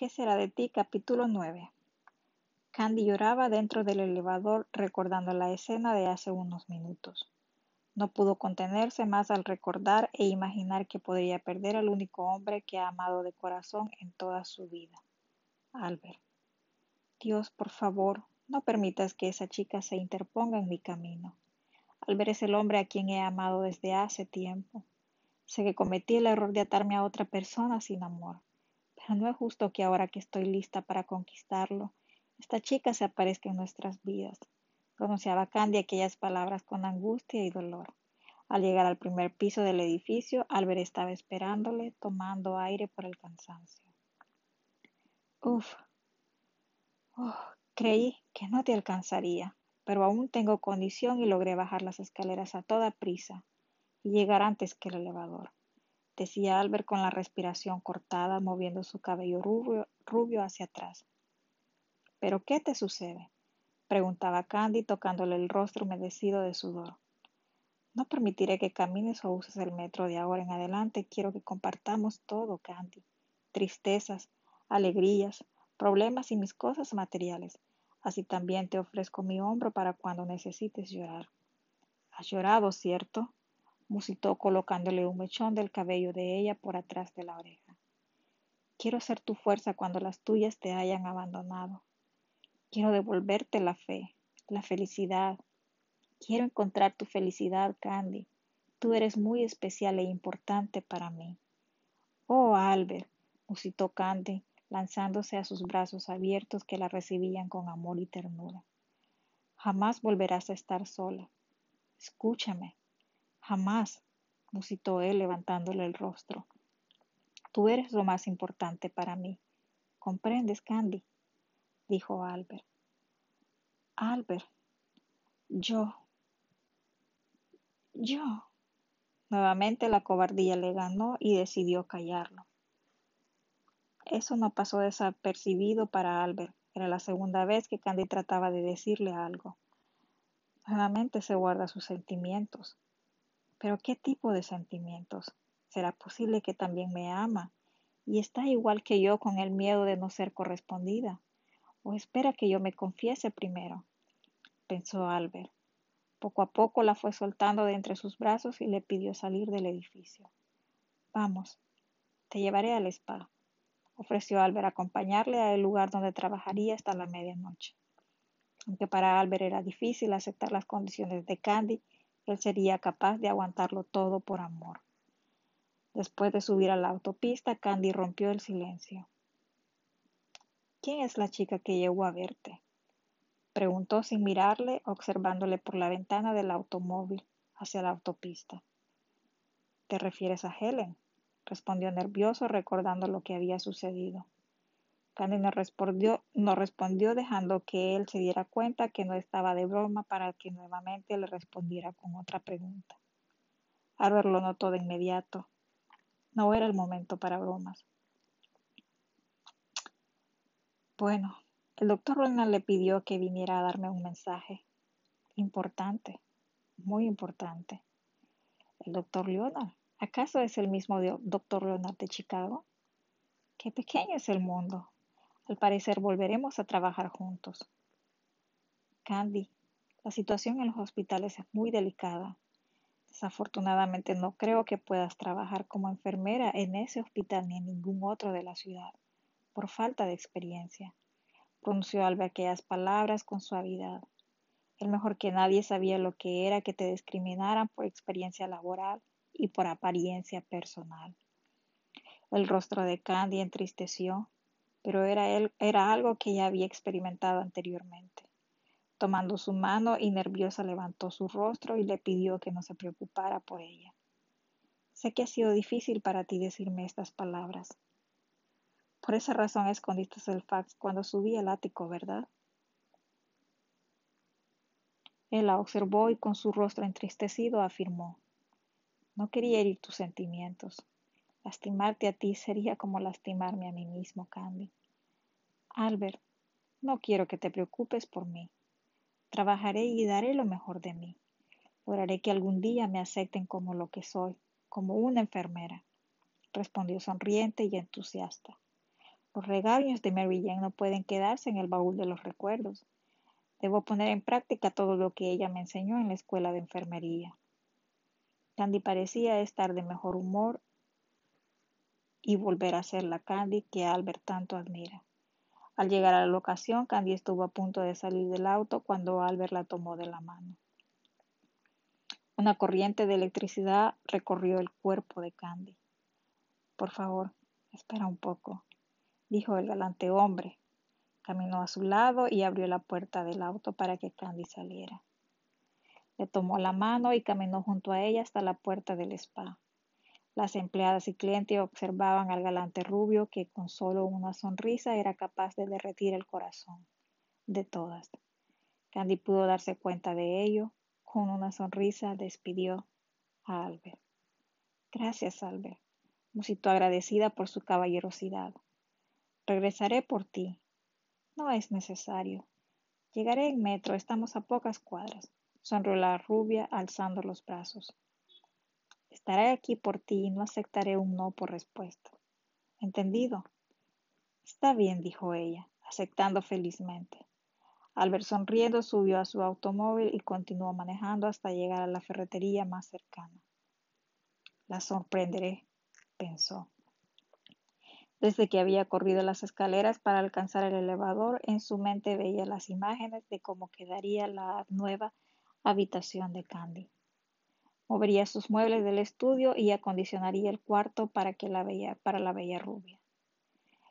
¿Qué será de ti? Capítulo 9. Candy lloraba dentro del elevador recordando la escena de hace unos minutos. No pudo contenerse más al recordar e imaginar que podría perder al único hombre que ha amado de corazón en toda su vida, Albert. Dios, por favor, no permitas que esa chica se interponga en mi camino. Albert es el hombre a quien he amado desde hace tiempo. Sé que cometí el error de atarme a otra persona sin amor, no es justo que ahora que estoy lista para conquistarlo, esta chica se aparezca en nuestras vidas. Pronunciaba Candy aquellas palabras con angustia y dolor. Al llegar al primer piso del edificio, Albert estaba esperándole, tomando aire por el cansancio. Uf, uf, creí que no te alcanzaría, pero aún tengo condición y logré bajar las escaleras a toda prisa y llegar antes que el elevador, decía Albert con la respiración cortada, moviendo su cabello rubio, hacia atrás. ¿Pero qué te sucede? preguntaba Candy tocándole el rostro humedecido de sudor. No permitiré que camines o uses el metro de ahora en adelante. Quiero que compartamos todo, Candy. Tristezas, alegrías, problemas y mis cosas materiales. Así también te ofrezco mi hombro para cuando necesites llorar. Has llorado, ¿cierto? Musitó colocándole un mechón del cabello de ella por atrás de la oreja. Quiero ser tu fuerza cuando las tuyas te hayan abandonado. Quiero devolverte la fe, la felicidad. Quiero encontrar tu felicidad, Candy. Tú eres muy especial e importante para mí. Oh, Albert, musitó Candy, lanzándose a sus brazos abiertos que la recibían con amor y ternura. Jamás volverás a estar sola. Escúchame. Jamás, musitó él levantándole el rostro. Tú eres lo más importante para mí. ¿Comprendes, Candy? dijo Albert. Albert, yo, yo. Nuevamente la cobardía le ganó y decidió callarlo. Eso no pasó desapercibido para Albert. Era la segunda vez que Candy trataba de decirle algo. Nuevamente se guarda sus sentimientos. Pero ¿qué tipo de sentimientos? ¿Será posible que también me ama y está igual que yo con el miedo de no ser correspondida? ¿O espera que yo me confiese primero? pensó Albert. Poco a poco la fue soltando de entre sus brazos y le pidió salir del edificio. Vamos, te llevaré al spa ofreció Albert acompañarle al lugar donde trabajaría hasta la medianoche. Aunque para Albert era difícil aceptar las condiciones de Candy, él sería capaz de aguantarlo todo por amor. Después de subir a la autopista, Candy rompió el silencio. ¿Quién es la chica que llegó a verte? Preguntó sin mirarle, observándole por la ventana del automóvil hacia la autopista. ¿Te refieres a Helen? respondió nervioso recordando lo que había sucedido. Candy no respondió, no respondió dejando que él se diera cuenta que no estaba de broma para que nuevamente le respondiera con otra pregunta. Albert lo notó de inmediato. No era el momento para bromas. Bueno, el doctor Ronald le pidió que viniera a darme un mensaje. Importante, muy importante. El doctor Leonard, ¿Acaso es el mismo doctor Leonard de Chicago? Qué pequeño es el mundo. Al parecer volveremos a trabajar juntos. Candy, la situación en los hospitales es muy delicada. Desafortunadamente no creo que puedas trabajar como enfermera en ese hospital ni en ningún otro de la ciudad, por falta de experiencia. Pronunció al ver aquellas palabras con suavidad. El mejor que nadie sabía lo que era que te discriminaran por experiencia laboral y por apariencia personal. El rostro de Candy entristeció, pero era, él, era algo que ya había experimentado anteriormente. Tomando su mano y nerviosa levantó su rostro y le pidió que no se preocupara por ella. Sé que ha sido difícil para ti decirme estas palabras. Por esa razón escondiste el fax cuando subí al ático, ¿verdad? Él la observó y con su rostro entristecido afirmó, no quería herir tus sentimientos. Lastimarte a ti sería como lastimarme a mí mismo, Candy. Albert, no quiero que te preocupes por mí. Trabajaré y daré lo mejor de mí. Lograré que algún día me acepten como lo que soy, como una enfermera, respondió sonriente y entusiasta. Los regaños de Mary Jane no pueden quedarse en el baúl de los recuerdos. Debo poner en práctica todo lo que ella me enseñó en la escuela de enfermería. Candy parecía estar de mejor humor y volver a ser la Candy que Albert tanto admira. Al llegar a la locación, Candy estuvo a punto de salir del auto cuando Albert la tomó de la mano. Una corriente de electricidad recorrió el cuerpo de Candy. Por favor, espera un poco, dijo el galante hombre. Caminó a su lado y abrió la puerta del auto para que Candy saliera. Le tomó la mano y caminó junto a ella hasta la puerta del spa. Las empleadas y clientes observaban al galante rubio que con solo una sonrisa era capaz de derretir el corazón de todas. Candy pudo darse cuenta de ello. Con una sonrisa despidió a Albert. Gracias, Albert, musitó agradecida por su caballerosidad. Regresaré por ti. No es necesario. Llegaré en metro, estamos a pocas cuadras, sonrió la rubia alzando los brazos. Estaré aquí por ti y no aceptaré un no por respuesta. ¿Entendido? Está bien, dijo ella, aceptando felizmente. Albert sonriendo subió a su automóvil y continuó manejando hasta llegar a la ferretería más cercana. La sorprenderé, pensó. Desde que había corrido las escaleras para alcanzar el elevador, en su mente veía las imágenes de cómo quedaría la nueva habitación de Candy. Movería sus muebles del estudio y acondicionaría el cuarto para, que la bella, para la bella rubia.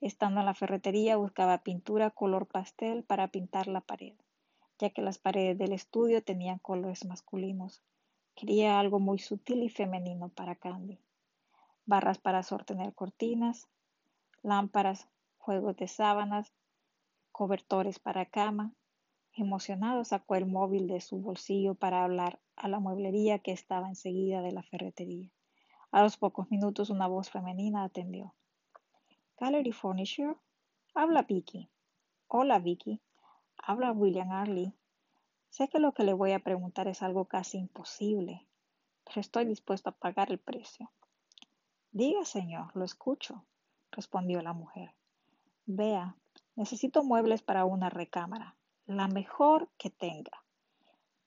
Estando en la ferretería buscaba pintura color pastel para pintar la pared, ya que las paredes del estudio tenían colores masculinos. Quería algo muy sutil y femenino para Candy. Barras para sostener cortinas, lámparas, juegos de sábanas, cobertores para cama, Emocionado sacó el móvil de su bolsillo para hablar a la mueblería que estaba enseguida de la ferretería. A los pocos minutos una voz femenina atendió. Gallery Furniture. Habla Vicky. Hola Vicky. Habla William Arley. Sé que lo que le voy a preguntar es algo casi imposible, pero estoy dispuesto a pagar el precio. Diga, señor, lo escucho, respondió la mujer. Vea, necesito muebles para una recámara la mejor que tenga.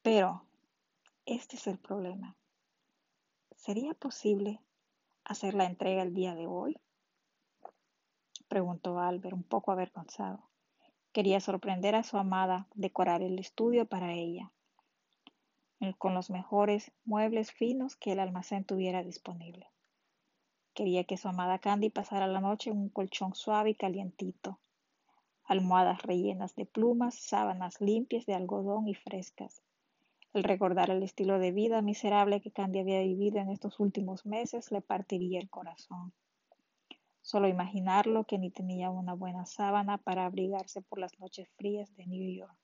Pero este es el problema. ¿Sería posible hacer la entrega el día de hoy? Preguntó Albert, un poco avergonzado. Quería sorprender a su amada, decorar el estudio para ella, con los mejores muebles finos que el almacén tuviera disponible. Quería que su amada Candy pasara la noche en un colchón suave y calientito, almohadas rellenas de plumas, sábanas limpias de algodón y frescas. El recordar el estilo de vida miserable que Candy había vivido en estos últimos meses le partiría el corazón. Solo imaginarlo que ni tenía una buena sábana para abrigarse por las noches frías de New York.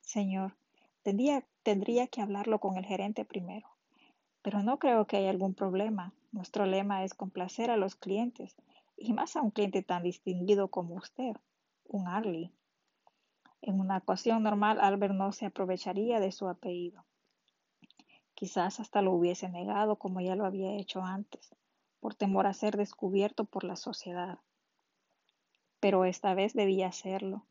Señor, tendría, tendría que hablarlo con el gerente primero. Pero no creo que haya algún problema. Nuestro lema es complacer a los clientes, y más a un cliente tan distinguido como usted un Arley. En una ocasión normal, Albert no se aprovecharía de su apellido. Quizás hasta lo hubiese negado como ya lo había hecho antes, por temor a ser descubierto por la sociedad. Pero esta vez debía hacerlo.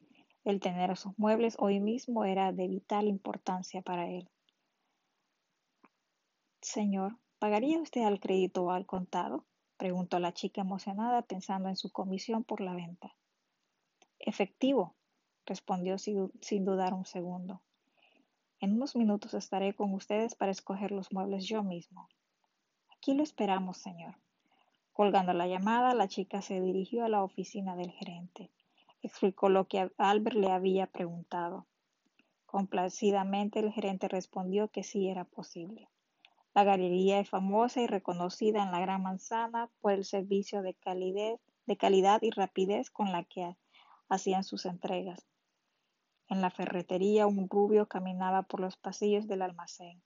El tener sus muebles hoy mismo era de vital importancia para él. Señor, ¿pagaría usted al crédito o al contado? preguntó la chica emocionada pensando en su comisión por la venta. Efectivo, respondió sin dudar un segundo. En unos minutos estaré con ustedes para escoger los muebles yo mismo. Aquí lo esperamos, señor. Colgando la llamada, la chica se dirigió a la oficina del gerente. Explicó lo que Albert le había preguntado. Complacidamente el gerente respondió que sí era posible. La galería es famosa y reconocida en la Gran Manzana por el servicio de, de calidad y rapidez con la que hacían sus entregas. En la ferretería un rubio caminaba por los pasillos del almacén,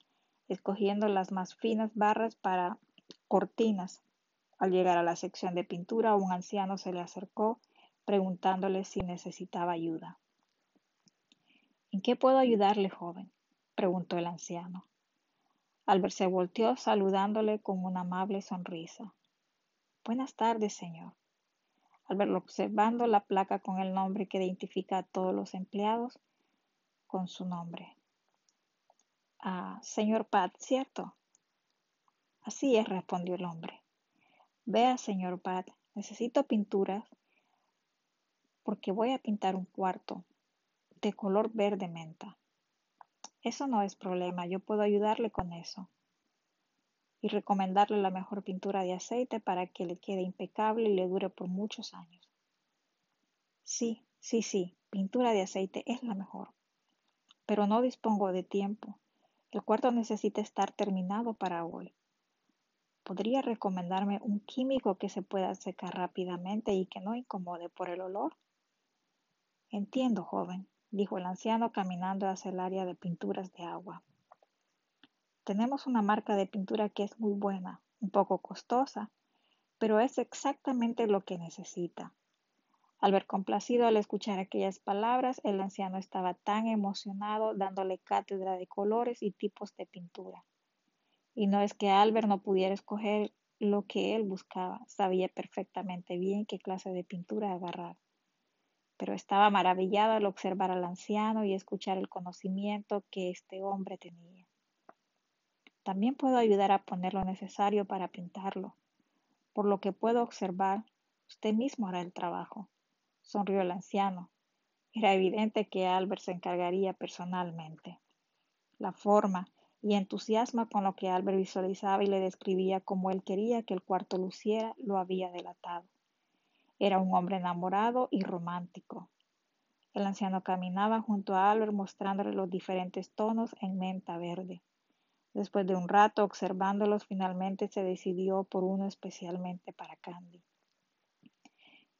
escogiendo las más finas barras para cortinas. Al llegar a la sección de pintura, un anciano se le acercó preguntándole si necesitaba ayuda. ¿En qué puedo ayudarle, joven? preguntó el anciano. Albert se volteó saludándole con una amable sonrisa. Buenas tardes, señor. Al verlo observando la placa con el nombre que identifica a todos los empleados con su nombre. Ah, señor Pat, ¿cierto? Así es, respondió el hombre. Vea, señor Pat, necesito pinturas porque voy a pintar un cuarto de color verde menta. Eso no es problema, yo puedo ayudarle con eso. Y recomendarle la mejor pintura de aceite para que le quede impecable y le dure por muchos años. Sí, sí, sí, pintura de aceite es la mejor. Pero no dispongo de tiempo. El cuarto necesita estar terminado para hoy. ¿Podría recomendarme un químico que se pueda secar rápidamente y que no incomode por el olor? Entiendo, joven, dijo el anciano caminando hacia el área de pinturas de agua. Tenemos una marca de pintura que es muy buena, un poco costosa, pero es exactamente lo que necesita. Al ver complacido al escuchar aquellas palabras, el anciano estaba tan emocionado dándole cátedra de colores y tipos de pintura. Y no es que Albert no pudiera escoger lo que él buscaba, sabía perfectamente bien qué clase de pintura agarrar. Pero estaba maravillado al observar al anciano y escuchar el conocimiento que este hombre tenía. También puedo ayudar a poner lo necesario para pintarlo. Por lo que puedo observar, usted mismo hará el trabajo sonrió el anciano. Era evidente que Albert se encargaría personalmente. La forma y entusiasmo con lo que Albert visualizaba y le describía como él quería que el cuarto luciera lo había delatado. Era un hombre enamorado y romántico. El anciano caminaba junto a Albert mostrándole los diferentes tonos en menta verde. Después de un rato observándolos, finalmente se decidió por uno especialmente para Candy.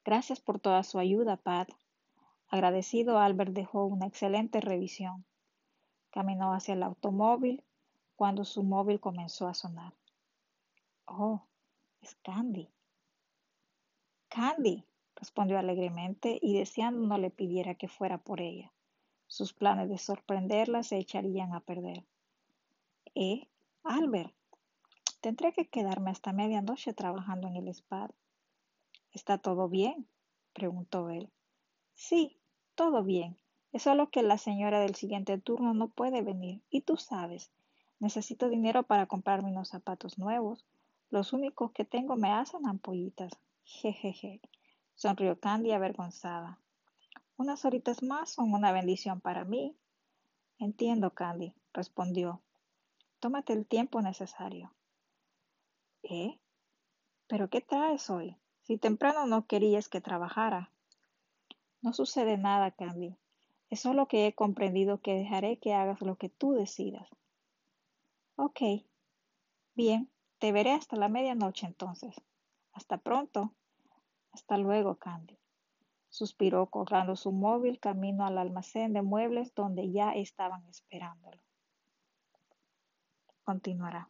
Gracias por toda su ayuda, Pat. Agradecido, Albert dejó una excelente revisión. Caminó hacia el automóvil cuando su móvil comenzó a sonar. Oh, es Candy. Candy, respondió alegremente y deseando no le pidiera que fuera por ella. Sus planes de sorprenderla se echarían a perder. ¿Eh? Albert, tendré que quedarme hasta medianoche trabajando en el spa. ¿Está todo bien? preguntó él. Sí, todo bien. Es solo que la señora del siguiente turno no puede venir. Y tú sabes, necesito dinero para comprarme unos zapatos nuevos. Los únicos que tengo me hacen ampollitas. Jejeje. Sonrió Candy avergonzada. Unas horitas más son una bendición para mí. Entiendo, Candy, respondió. Tómate el tiempo necesario. ¿Eh? ¿Pero qué traes hoy? Si temprano no querías que trabajara. No sucede nada, Candy. Es solo que he comprendido que dejaré que hagas lo que tú decidas. Ok. Bien, te veré hasta la medianoche entonces. Hasta pronto. Hasta luego, Candy. Suspiró colgando su móvil camino al almacén de muebles donde ya estaban esperándolo. Continuará.